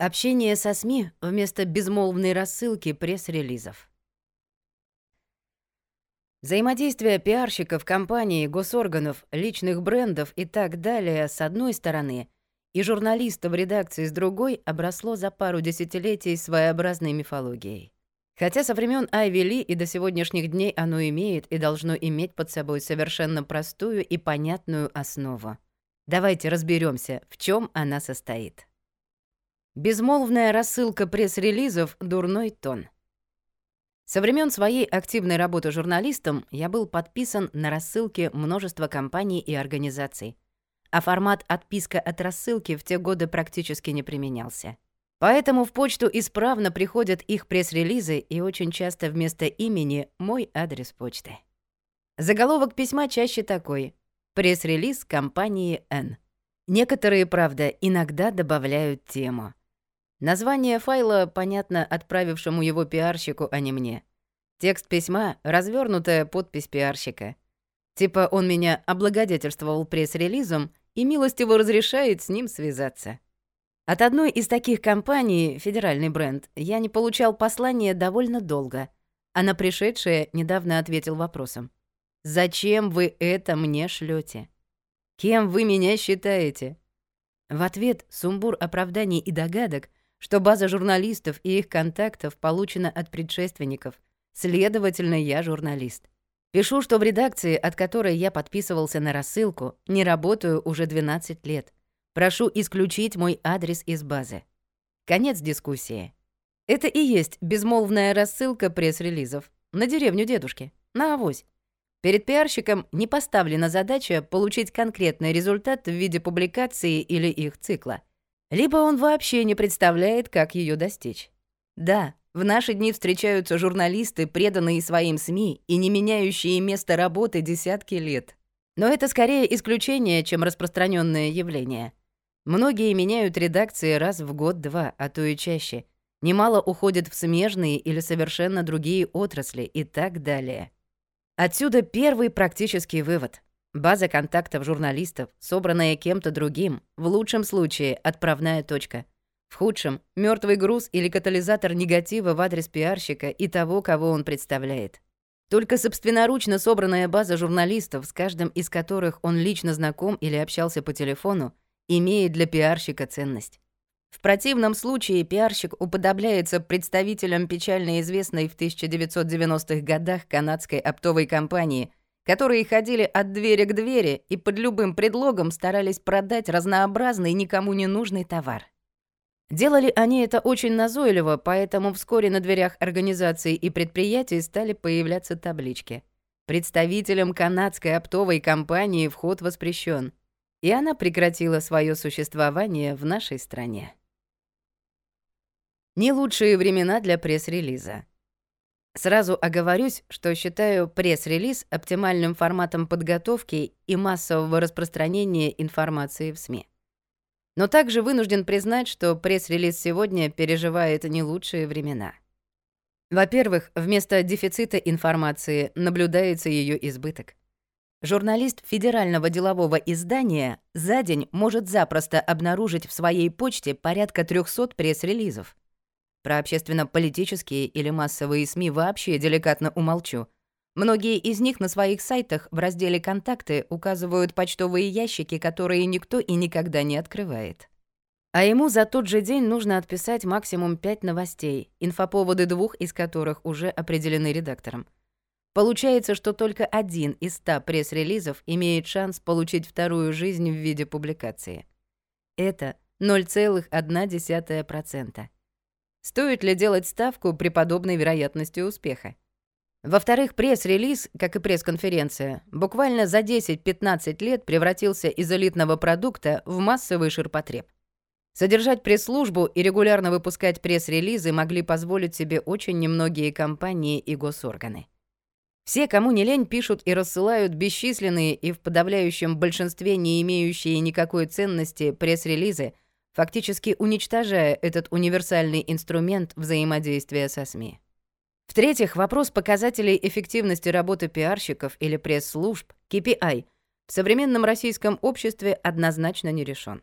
Общение со СМИ вместо безмолвной рассылки пресс-релизов. Взаимодействие пиарщиков, компаний, госорганов, личных брендов и так далее с одной стороны и журналистов редакции с другой обросло за пару десятилетий своеобразной мифологией. Хотя со времен Айви Ли и до сегодняшних дней оно имеет и должно иметь под собой совершенно простую и понятную основу. Давайте разберемся, в чем она состоит. Безмолвная рассылка пресс-релизов — дурной тон. Со времен своей активной работы журналистом я был подписан на рассылке множества компаний и организаций, а формат отписка от рассылки в те годы практически не применялся. Поэтому в почту исправно приходят их пресс-релизы и очень часто вместо имени мой адрес почты. Заголовок письма чаще такой «Пресс-релиз компании N». Некоторые, правда, иногда добавляют тему. Название файла понятно отправившему его пиарщику, а не мне. Текст письма — развернутая подпись пиарщика. Типа он меня облагодетельствовал пресс-релизом и милостиво разрешает с ним связаться. От одной из таких компаний, федеральный бренд, я не получал послание довольно долго, а на пришедшее недавно ответил вопросом. «Зачем вы это мне шлете? Кем вы меня считаете?» В ответ сумбур оправданий и догадок, что база журналистов и их контактов получена от предшественников. Следовательно, я журналист. Пишу, что в редакции, от которой я подписывался на рассылку, не работаю уже 12 лет. Прошу исключить мой адрес из базы. Конец дискуссии. Это и есть безмолвная рассылка пресс-релизов на деревню дедушки, на авось. Перед пиарщиком не поставлена задача получить конкретный результат в виде публикации или их цикла либо он вообще не представляет, как ее достичь. Да, в наши дни встречаются журналисты, преданные своим СМИ и не меняющие место работы десятки лет. Но это скорее исключение, чем распространенное явление. Многие меняют редакции раз в год-два, а то и чаще. Немало уходят в смежные или совершенно другие отрасли и так далее. Отсюда первый практический вывод. База контактов журналистов, собранная кем-то другим, в лучшем случае отправная точка. В худшем — мертвый груз или катализатор негатива в адрес пиарщика и того, кого он представляет. Только собственноручно собранная база журналистов, с каждым из которых он лично знаком или общался по телефону, имеет для пиарщика ценность. В противном случае пиарщик уподобляется представителям печально известной в 1990-х годах канадской оптовой компании, которые ходили от двери к двери и под любым предлогом старались продать разнообразный никому не нужный товар. Делали они это очень назойливо, поэтому вскоре на дверях организаций и предприятий стали появляться таблички. Представителям канадской оптовой компании вход воспрещен, и она прекратила свое существование в нашей стране. Не лучшие времена для пресс-релиза. Сразу оговорюсь, что считаю пресс-релиз оптимальным форматом подготовки и массового распространения информации в СМИ. Но также вынужден признать, что пресс-релиз сегодня переживает не лучшие времена. Во-первых, вместо дефицита информации наблюдается ее избыток. Журналист федерального делового издания за день может запросто обнаружить в своей почте порядка 300 пресс-релизов. Про общественно-политические или массовые СМИ вообще деликатно умолчу. Многие из них на своих сайтах в разделе «Контакты» указывают почтовые ящики, которые никто и никогда не открывает. А ему за тот же день нужно отписать максимум 5 новостей, инфоповоды двух из которых уже определены редактором. Получается, что только один из 100 пресс-релизов имеет шанс получить вторую жизнь в виде публикации. Это 0,1%. Стоит ли делать ставку при подобной вероятности успеха? Во-вторых, пресс-релиз, как и пресс-конференция, буквально за 10-15 лет превратился из элитного продукта в массовый ширпотреб. Содержать пресс-службу и регулярно выпускать пресс-релизы могли позволить себе очень немногие компании и госорганы. Все, кому не лень, пишут и рассылают бесчисленные и в подавляющем большинстве не имеющие никакой ценности пресс-релизы – фактически уничтожая этот универсальный инструмент взаимодействия со СМИ. В-третьих, вопрос показателей эффективности работы пиарщиков или пресс-служб, KPI, в современном российском обществе однозначно не решен.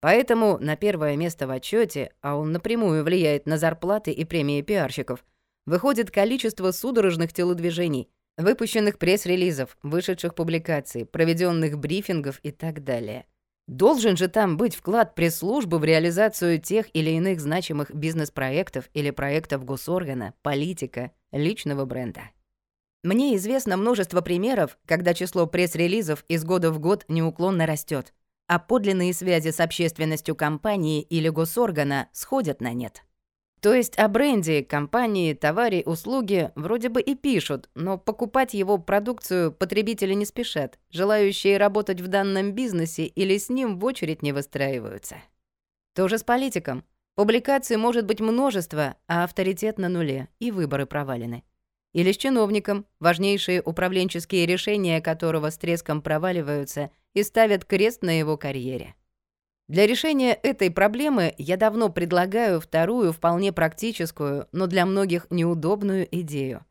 Поэтому на первое место в отчете, а он напрямую влияет на зарплаты и премии пиарщиков, выходит количество судорожных телодвижений, выпущенных пресс-релизов, вышедших публикаций, проведенных брифингов и так далее. Должен же там быть вклад пресс-службы в реализацию тех или иных значимых бизнес-проектов или проектов госоргана, политика, личного бренда. Мне известно множество примеров, когда число пресс-релизов из года в год неуклонно растет, а подлинные связи с общественностью компании или госоргана сходят на нет. То есть о бренде, компании, товаре, услуге вроде бы и пишут, но покупать его продукцию потребители не спешат. Желающие работать в данном бизнесе или с ним в очередь не выстраиваются. То же с политиком. Публикаций может быть множество, а авторитет на нуле, и выборы провалены. Или с чиновником, важнейшие управленческие решения которого с треском проваливаются и ставят крест на его карьере. Для решения этой проблемы я давно предлагаю вторую, вполне практическую, но для многих неудобную идею.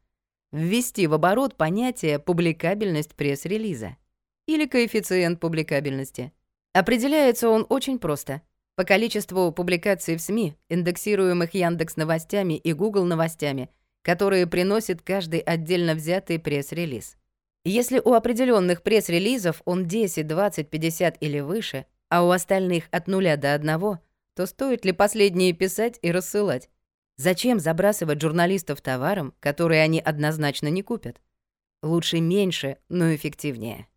Ввести в оборот понятие «публикабельность пресс-релиза» или коэффициент публикабельности. Определяется он очень просто. По количеству публикаций в СМИ, индексируемых Яндекс новостями и Google новостями, которые приносит каждый отдельно взятый пресс-релиз. Если у определенных пресс-релизов он 10, 20, 50 или выше, а у остальных от нуля до одного, то стоит ли последние писать и рассылать? Зачем забрасывать журналистов товаром, который они однозначно не купят? Лучше меньше, но эффективнее.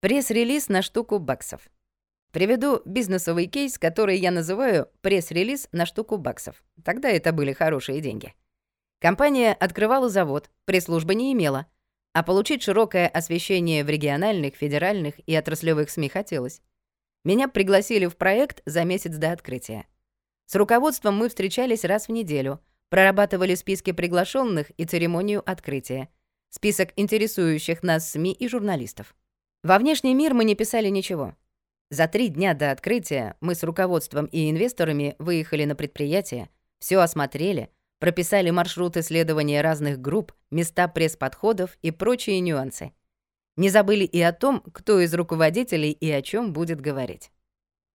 Пресс-релиз на штуку баксов. Приведу бизнесовый кейс, который я называю «пресс-релиз на штуку баксов». Тогда это были хорошие деньги. Компания открывала завод, пресс-службы не имела — а получить широкое освещение в региональных, федеральных и отраслевых СМИ хотелось. Меня пригласили в проект за месяц до открытия. С руководством мы встречались раз в неделю, прорабатывали списки приглашенных и церемонию открытия, список интересующих нас СМИ и журналистов. Во внешний мир мы не писали ничего. За три дня до открытия мы с руководством и инвесторами выехали на предприятие, все осмотрели — прописали маршрут исследования разных групп, места пресс-подходов и прочие нюансы. Не забыли и о том, кто из руководителей и о чем будет говорить.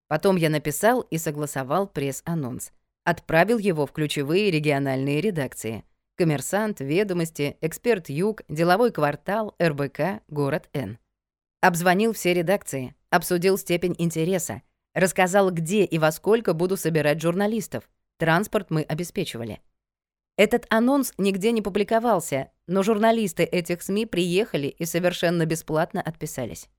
Потом я написал и согласовал пресс-анонс. Отправил его в ключевые региональные редакции. «Коммерсант», «Ведомости», «Эксперт Юг», «Деловой квартал», «РБК», «Город Н». Обзвонил все редакции, обсудил степень интереса, рассказал, где и во сколько буду собирать журналистов. Транспорт мы обеспечивали. Этот анонс нигде не публиковался, но журналисты этих СМИ приехали и совершенно бесплатно отписались.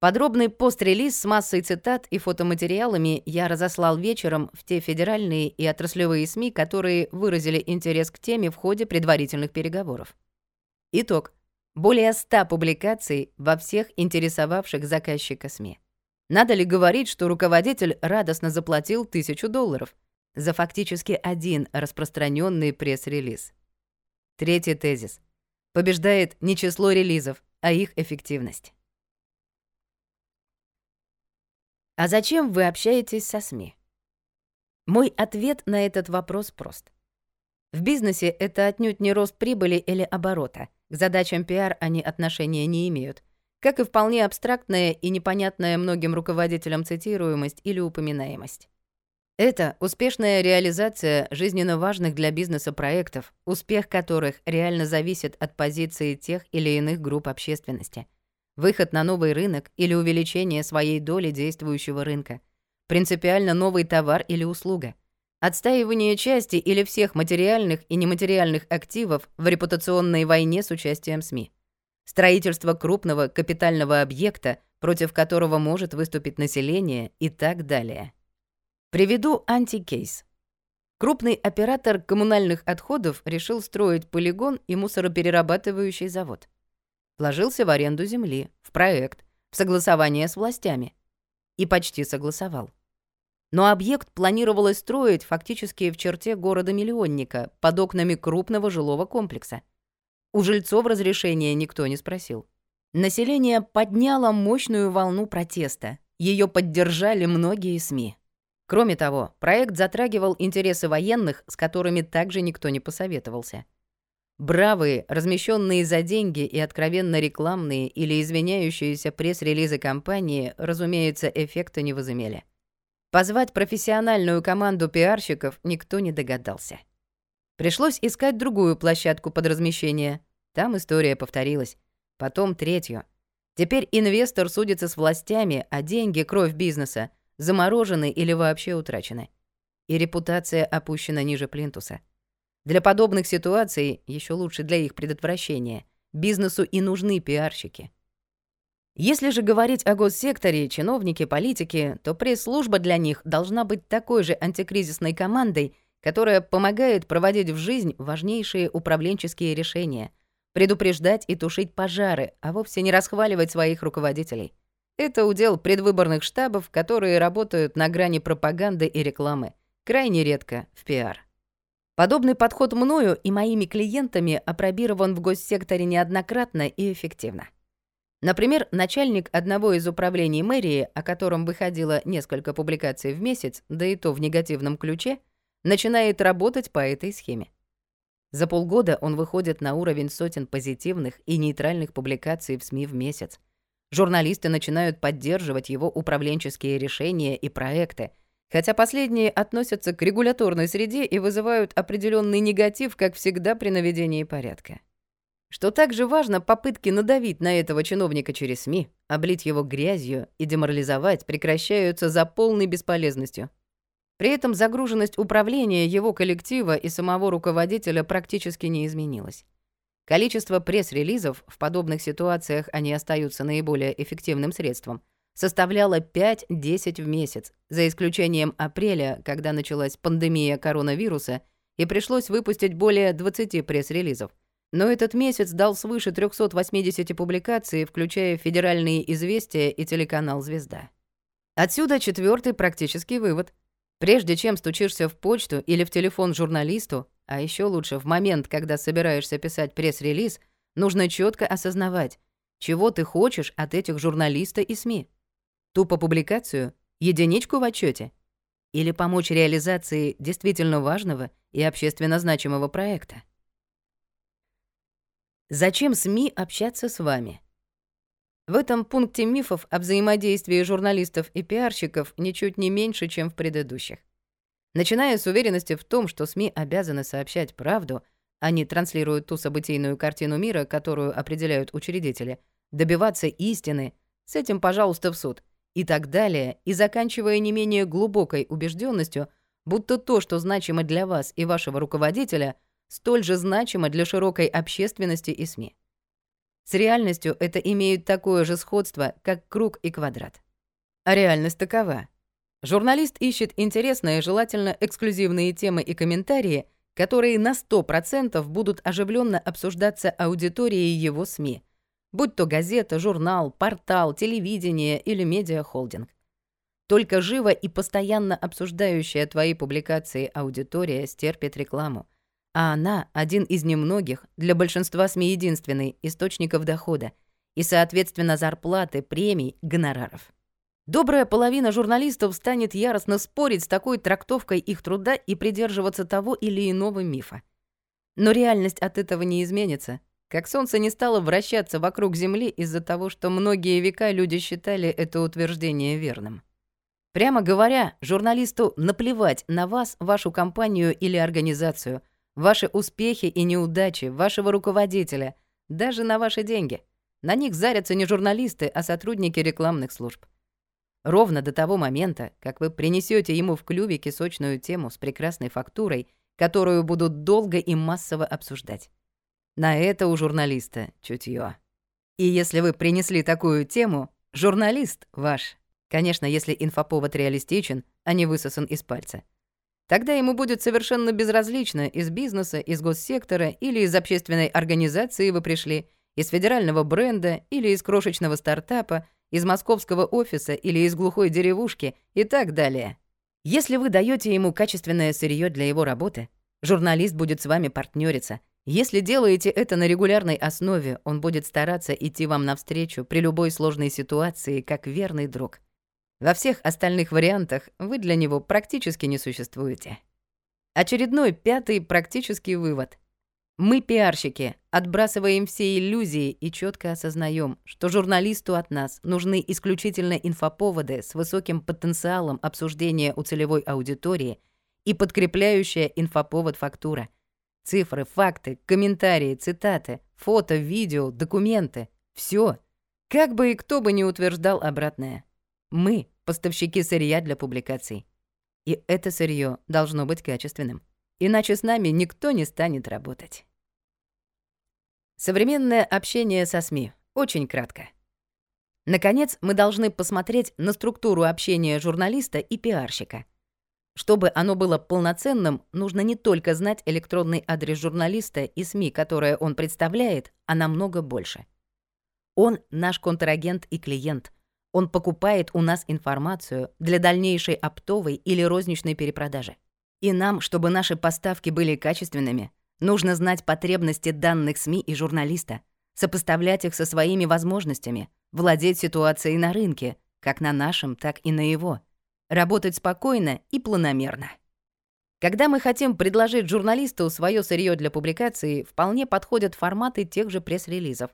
Подробный пост-релиз с массой цитат и фотоматериалами я разослал вечером в те федеральные и отраслевые СМИ, которые выразили интерес к теме в ходе предварительных переговоров. Итог. Более 100 публикаций во всех интересовавших заказчика СМИ. Надо ли говорить, что руководитель радостно заплатил тысячу долларов? За фактически один распространенный пресс-релиз. Третий тезис. Побеждает не число релизов, а их эффективность. А зачем вы общаетесь со СМИ? Мой ответ на этот вопрос прост. В бизнесе это отнюдь не рост прибыли или оборота. К задачам пиар они отношения не имеют. Как и вполне абстрактная и непонятная многим руководителям цитируемость или упоминаемость. Это успешная реализация жизненно важных для бизнеса проектов, успех которых реально зависит от позиции тех или иных групп общественности. Выход на новый рынок или увеличение своей доли действующего рынка. Принципиально новый товар или услуга. Отстаивание части или всех материальных и нематериальных активов в репутационной войне с участием СМИ. Строительство крупного капитального объекта, против которого может выступить население и так далее. Приведу антикейс. Крупный оператор коммунальных отходов решил строить полигон и мусороперерабатывающий завод. Вложился в аренду земли, в проект, в согласование с властями. И почти согласовал. Но объект планировалось строить фактически в черте города-миллионника, под окнами крупного жилого комплекса. У жильцов разрешения никто не спросил. Население подняло мощную волну протеста. Ее поддержали многие СМИ. Кроме того, проект затрагивал интересы военных, с которыми также никто не посоветовался. Бравые, размещенные за деньги и откровенно рекламные или извиняющиеся пресс-релизы компании, разумеется, эффекта не возымели. Позвать профессиональную команду пиарщиков никто не догадался. Пришлось искать другую площадку под размещение. Там история повторилась. Потом третью. Теперь инвестор судится с властями, а деньги, кровь бизнеса, заморожены или вообще утрачены. И репутация опущена ниже плинтуса. Для подобных ситуаций, еще лучше для их предотвращения, бизнесу и нужны пиарщики. Если же говорить о госсекторе, чиновники, политики, то пресс-служба для них должна быть такой же антикризисной командой, которая помогает проводить в жизнь важнейшие управленческие решения, предупреждать и тушить пожары, а вовсе не расхваливать своих руководителей. Это удел предвыборных штабов, которые работают на грани пропаганды и рекламы, крайне редко в пиар. Подобный подход мною и моими клиентами опробирован в госсекторе неоднократно и эффективно. Например, начальник одного из управлений мэрии, о котором выходило несколько публикаций в месяц, да и то в негативном ключе, начинает работать по этой схеме. За полгода он выходит на уровень сотен позитивных и нейтральных публикаций в СМИ в месяц. Журналисты начинают поддерживать его управленческие решения и проекты — хотя последние относятся к регуляторной среде и вызывают определенный негатив, как всегда при наведении порядка. Что также важно, попытки надавить на этого чиновника через СМИ, облить его грязью и деморализовать прекращаются за полной бесполезностью. При этом загруженность управления его коллектива и самого руководителя практически не изменилась. Количество пресс-релизов в подобных ситуациях они остаются наиболее эффективным средством – составляла 5-10 в месяц, за исключением апреля, когда началась пандемия коронавируса, и пришлось выпустить более 20 пресс-релизов. Но этот месяц дал свыше 380 публикаций, включая федеральные известия и телеканал «Звезда». Отсюда четвертый практический вывод. Прежде чем стучишься в почту или в телефон журналисту, а еще лучше в момент, когда собираешься писать пресс-релиз, нужно четко осознавать, чего ты хочешь от этих журналиста и СМИ. Тупо публикацию? Единичку в отчете? Или помочь реализации действительно важного и общественно значимого проекта? Зачем СМИ общаться с вами? В этом пункте мифов о взаимодействии журналистов и пиарщиков ничуть не меньше, чем в предыдущих. Начиная с уверенности в том, что СМИ обязаны сообщать правду, они транслируют ту событийную картину мира, которую определяют учредители, добиваться истины, с этим, пожалуйста, в суд — и так далее, и заканчивая не менее глубокой убежденностью, будто то, что значимо для вас и вашего руководителя, столь же значимо для широкой общественности и СМИ. С реальностью это имеет такое же сходство, как круг и квадрат. А реальность такова. Журналист ищет интересные, желательно эксклюзивные темы и комментарии, которые на 100% будут оживленно обсуждаться аудиторией его СМИ – будь то газета, журнал, портал, телевидение или медиахолдинг. Только живо и постоянно обсуждающая твои публикации аудитория стерпит рекламу, а она один из немногих, для большинства СМИ единственный, источников дохода и, соответственно, зарплаты, премий, гонораров. Добрая половина журналистов станет яростно спорить с такой трактовкой их труда и придерживаться того или иного мифа. Но реальность от этого не изменится, как Солнце не стало вращаться вокруг Земли из-за того, что многие века люди считали это утверждение верным. Прямо говоря, журналисту наплевать на вас, вашу компанию или организацию, ваши успехи и неудачи, вашего руководителя, даже на ваши деньги. На них зарятся не журналисты, а сотрудники рекламных служб. Ровно до того момента, как вы принесете ему в клювике сочную тему с прекрасной фактурой, которую будут долго и массово обсуждать. На это у журналиста чутье. И если вы принесли такую тему, журналист ваш. Конечно, если инфоповод реалистичен, а не высосан из пальца. Тогда ему будет совершенно безразлично, из бизнеса, из госсектора или из общественной организации вы пришли, из федерального бренда или из крошечного стартапа, из московского офиса или из глухой деревушки и так далее. Если вы даете ему качественное сырье для его работы, журналист будет с вами партнериться — если делаете это на регулярной основе, он будет стараться идти вам навстречу при любой сложной ситуации, как верный друг. Во всех остальных вариантах вы для него практически не существуете. Очередной пятый практический вывод. Мы, пиарщики, отбрасываем все иллюзии и четко осознаем, что журналисту от нас нужны исключительно инфоповоды с высоким потенциалом обсуждения у целевой аудитории и подкрепляющая инфоповод фактура. Цифры, факты, комментарии, цитаты, фото, видео, документы — все. Как бы и кто бы не утверждал обратное. Мы — поставщики сырья для публикаций. И это сырье должно быть качественным. Иначе с нами никто не станет работать. Современное общение со СМИ. Очень кратко. Наконец, мы должны посмотреть на структуру общения журналиста и пиарщика. Чтобы оно было полноценным, нужно не только знать электронный адрес журналиста и СМИ, которые он представляет, а намного больше. Он наш контрагент и клиент. Он покупает у нас информацию для дальнейшей оптовой или розничной перепродажи. И нам, чтобы наши поставки были качественными, нужно знать потребности данных СМИ и журналиста, сопоставлять их со своими возможностями, владеть ситуацией на рынке, как на нашем, так и на его, работать спокойно и планомерно. Когда мы хотим предложить журналисту свое сырье для публикации, вполне подходят форматы тех же пресс-релизов.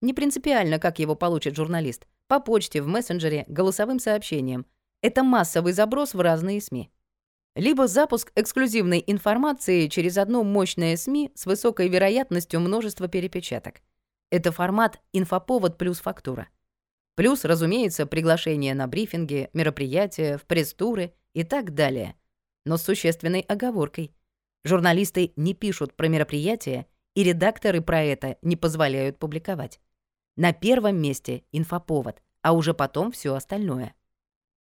Не принципиально, как его получит журналист. По почте, в мессенджере, голосовым сообщением. Это массовый заброс в разные СМИ либо запуск эксклюзивной информации через одно мощное СМИ с высокой вероятностью множества перепечаток. Это формат инфоповод плюс фактура. Плюс, разумеется, приглашение на брифинги, мероприятия, в пресс-туры и так далее. Но с существенной оговоркой. Журналисты не пишут про мероприятия, и редакторы про это не позволяют публиковать. На первом месте инфоповод, а уже потом все остальное.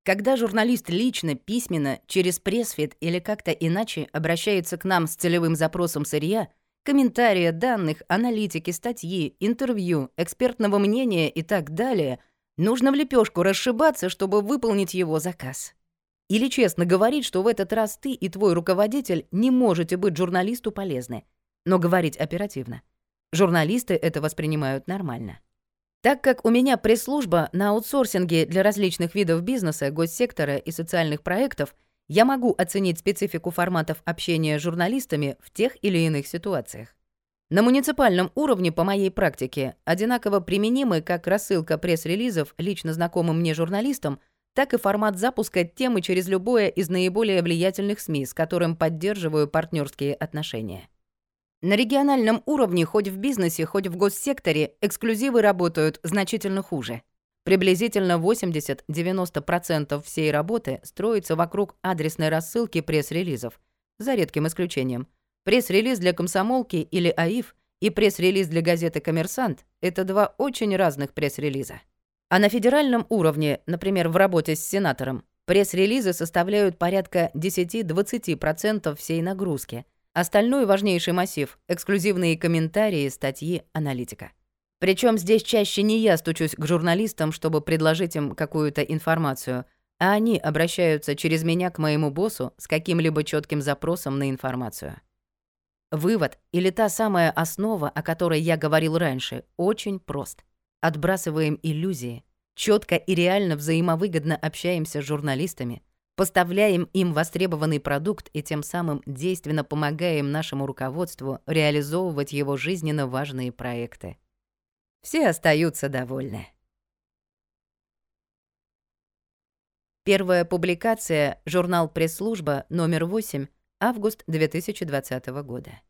Когда журналист лично, письменно, через пресс-фит или как-то иначе обращается к нам с целевым запросом сырья, комментария, данных, аналитики, статьи, интервью, экспертного мнения и так далее, нужно в лепешку расшибаться, чтобы выполнить его заказ. Или честно говорить, что в этот раз ты и твой руководитель не можете быть журналисту полезны, но говорить оперативно. Журналисты это воспринимают нормально. Так как у меня пресс-служба на аутсорсинге для различных видов бизнеса, госсектора и социальных проектов, я могу оценить специфику форматов общения с журналистами в тех или иных ситуациях. На муниципальном уровне, по моей практике, одинаково применимы как рассылка пресс-релизов лично знакомым мне журналистам, так и формат запуска темы через любое из наиболее влиятельных СМИ, с которым поддерживаю партнерские отношения. На региональном уровне, хоть в бизнесе, хоть в госсекторе, эксклюзивы работают значительно хуже. Приблизительно 80-90% всей работы строится вокруг адресной рассылки пресс-релизов, за редким исключением. Пресс-релиз для комсомолки или АИФ и пресс-релиз для газеты «Коммерсант» — это два очень разных пресс-релиза. А на федеральном уровне, например, в работе с сенатором, пресс-релизы составляют порядка 10-20% всей нагрузки — Остальной важнейший массив — эксклюзивные комментарии, статьи, аналитика. Причем здесь чаще не я стучусь к журналистам, чтобы предложить им какую-то информацию, а они обращаются через меня к моему боссу с каким-либо четким запросом на информацию. Вывод или та самая основа, о которой я говорил раньше, очень прост. Отбрасываем иллюзии, четко и реально взаимовыгодно общаемся с журналистами — поставляем им востребованный продукт и тем самым действенно помогаем нашему руководству реализовывать его жизненно важные проекты. Все остаются довольны. Первая публикация, журнал «Пресс-служба», номер 8, август 2020 года.